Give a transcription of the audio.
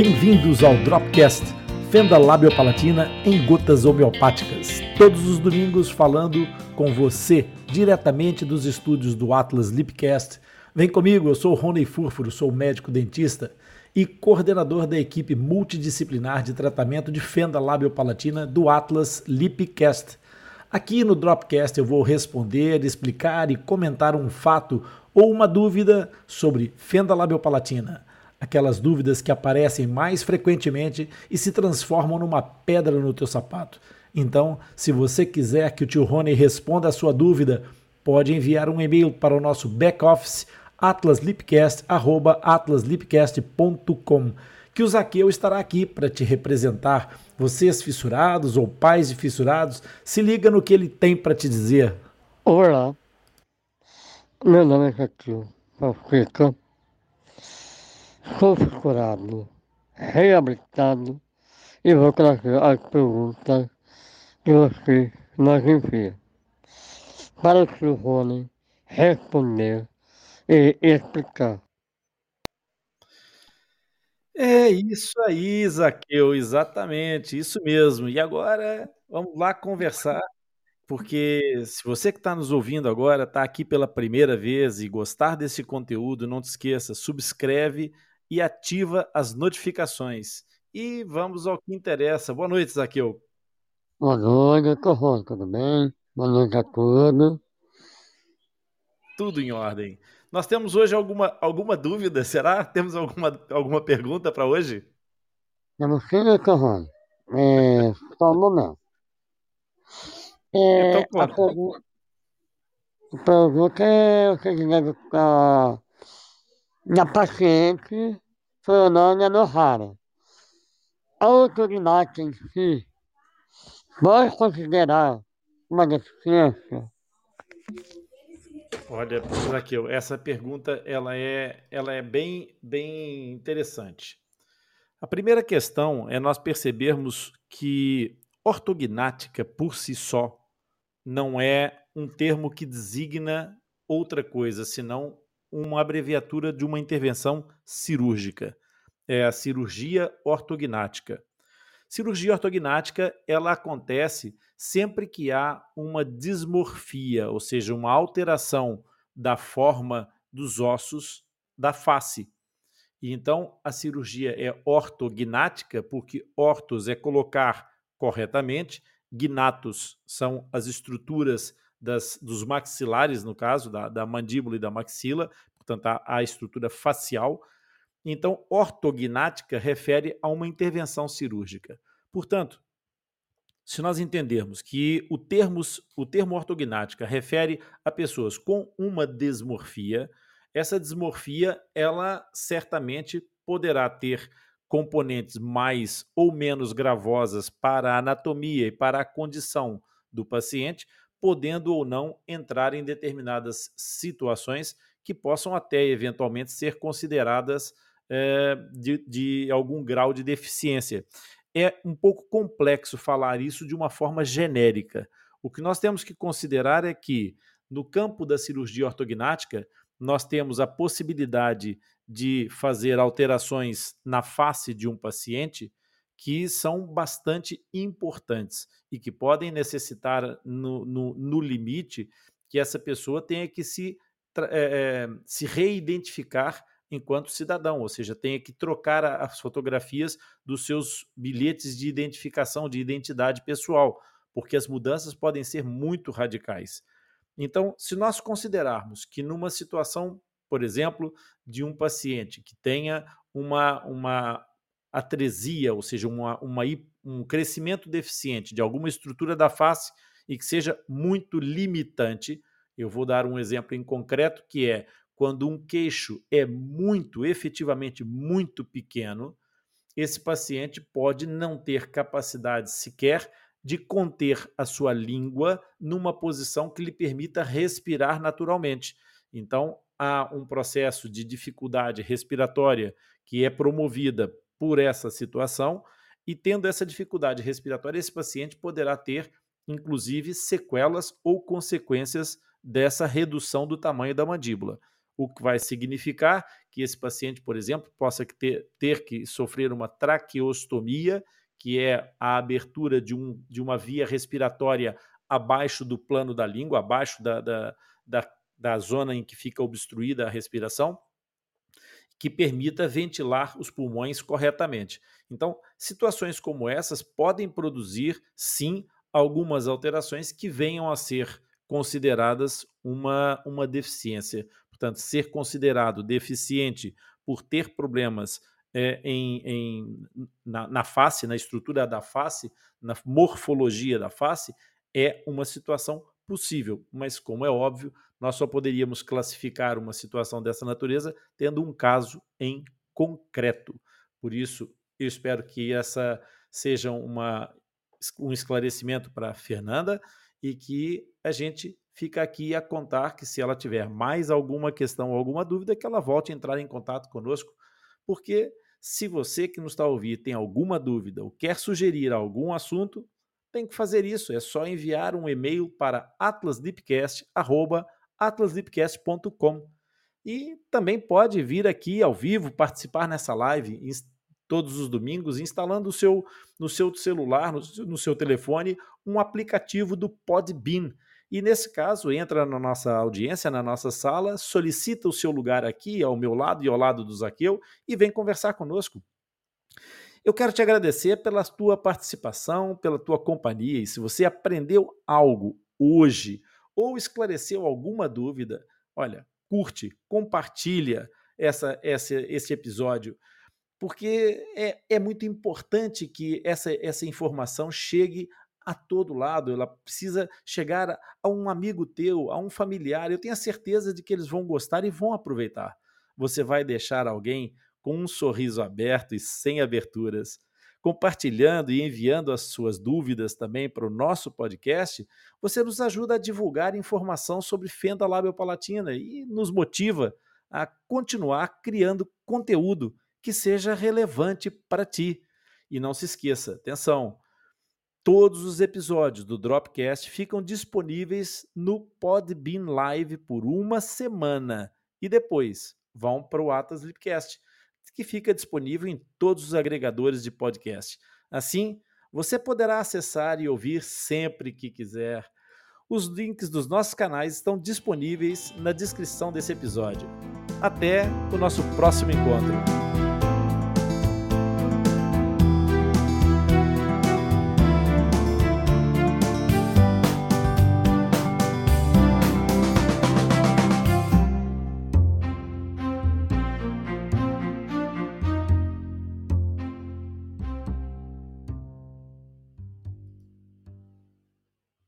Bem-vindos ao Dropcast, fenda labiopalatina em gotas homeopáticas. Todos os domingos falando com você, diretamente dos estúdios do Atlas Lipcast. Vem comigo, eu sou Rony Furfuro, sou médico dentista e coordenador da equipe multidisciplinar de tratamento de fenda labiopalatina do Atlas Lipcast. Aqui no Dropcast eu vou responder, explicar e comentar um fato ou uma dúvida sobre fenda labiopalatina aquelas dúvidas que aparecem mais frequentemente e se transformam numa pedra no teu sapato. Então, se você quiser que o tio Rony responda a sua dúvida, pode enviar um e-mail para o nosso back-office atlaslipcast@atlaslipcast.com, que o Zaqueu estará aqui para te representar. Vocês fissurados ou pais de fissurados, se liga no que ele tem para te dizer. Olá, meu nome é Zaqueu Pacheco sou curado, reabilitado e vou trazer as perguntas que você nos envia para o Silvone responder e explicar. É isso aí, Zaqueu, exatamente, isso mesmo. E agora vamos lá conversar, porque se você que está nos ouvindo agora, está aqui pela primeira vez e gostar desse conteúdo, não te esqueça, subscreve e ativa as notificações. E vamos ao que interessa. Boa noite, Zaqueu. Boa noite, Corrão, tudo bem? Boa noite a todos. Tudo em ordem. Nós temos hoje alguma, alguma dúvida? Será? Temos alguma, alguma pergunta para hoje? Temos sim, Corrão. É, só um momento. É, então, a pergunta, a pergunta é o deve ficar na paciente Fernanda Nohara. A autoridade em si pode considerar uma deficiência? Olha, Raquel, essa pergunta ela é, ela é bem, bem interessante. A primeira questão é nós percebermos que ortognática por si só não é um termo que designa outra coisa, senão uma abreviatura de uma intervenção cirúrgica. É a cirurgia ortognática. Cirurgia ortognática ela acontece sempre que há uma dismorfia, ou seja, uma alteração da forma dos ossos da face. E então a cirurgia é ortognática porque ortos é colocar corretamente, gnatos são as estruturas das, dos maxilares, no caso, da, da mandíbula e da maxila, portanto, a, a estrutura facial. Então, ortognática refere a uma intervenção cirúrgica. Portanto, se nós entendermos que o, termos, o termo ortognática refere a pessoas com uma desmorfia, essa desmorfia, ela certamente poderá ter componentes mais ou menos gravosas para a anatomia e para a condição do paciente, podendo ou não entrar em determinadas situações que possam até eventualmente ser consideradas é, de, de algum grau de deficiência. É um pouco complexo falar isso de uma forma genérica. O que nós temos que considerar é que, no campo da cirurgia ortognática, nós temos a possibilidade de fazer alterações na face de um paciente que são bastante importantes e que podem necessitar, no, no, no limite, que essa pessoa tenha que se, é, se reidentificar enquanto cidadão, ou seja, tenha que trocar as fotografias dos seus bilhetes de identificação, de identidade pessoal, porque as mudanças podem ser muito radicais. Então, se nós considerarmos que numa situação, por exemplo, de um paciente que tenha uma, uma atresia, ou seja, uma, uma, um crescimento deficiente de alguma estrutura da face e que seja muito limitante. Eu vou dar um exemplo em concreto que é quando um queixo é muito, efetivamente muito pequeno, esse paciente pode não ter capacidade sequer de conter a sua língua numa posição que lhe permita respirar naturalmente. Então, há um processo de dificuldade respiratória que é promovida por essa situação e tendo essa dificuldade respiratória, esse paciente poderá ter, inclusive, sequelas ou consequências dessa redução do tamanho da mandíbula. o que vai significar que esse paciente, por exemplo, possa ter, ter que sofrer uma traqueostomia, que é a abertura de, um, de uma via respiratória abaixo do plano da língua, abaixo da, da, da, da zona em que fica obstruída a respiração, que permita ventilar os pulmões corretamente. Então, situações como essas podem produzir, sim, algumas alterações que venham a ser consideradas uma, uma deficiência. Portanto, ser considerado deficiente por ter problemas é, em, em na, na, face, na estrutura da face, na morfologia da face, é uma situação possível. Mas, como é óbvio, nós só poderíamos classificar uma situação dessa natureza tendo um caso em concreto. Por isso, eu espero que essa seja uma, um esclarecimento para a Fernanda e que a gente fica aqui a contar que se ela tiver mais alguma questão ou alguma dúvida, que ela volte a entrar em contato conosco, porque se você que nos está ouvindo tem alguma dúvida ou quer sugerir algum assunto, tem que fazer isso. É só enviar um e-mail para atlasdeepcast.com e também pode vir aqui ao vivo participar nessa live todos os domingos instalando o seu, no seu celular, no, no seu telefone, um aplicativo do Podbean e nesse caso, entra na nossa audiência, na nossa sala, solicita o seu lugar aqui, ao meu lado e ao lado do Zaqueu, e vem conversar conosco. Eu quero te agradecer pela tua participação, pela tua companhia. E se você aprendeu algo hoje ou esclareceu alguma dúvida, olha, curte, compartilha essa, essa, esse episódio, porque é, é muito importante que essa, essa informação chegue a todo lado, ela precisa chegar a um amigo teu, a um familiar. Eu tenho a certeza de que eles vão gostar e vão aproveitar. Você vai deixar alguém com um sorriso aberto e sem aberturas, compartilhando e enviando as suas dúvidas também para o nosso podcast, você nos ajuda a divulgar informação sobre fenda labiopalatina e nos motiva a continuar criando conteúdo que seja relevante para ti. E não se esqueça, atenção, Todos os episódios do Dropcast ficam disponíveis no Podbean Live por uma semana e depois vão para o Atlas Lipcast, que fica disponível em todos os agregadores de podcast. Assim, você poderá acessar e ouvir sempre que quiser. Os links dos nossos canais estão disponíveis na descrição desse episódio. Até o nosso próximo encontro.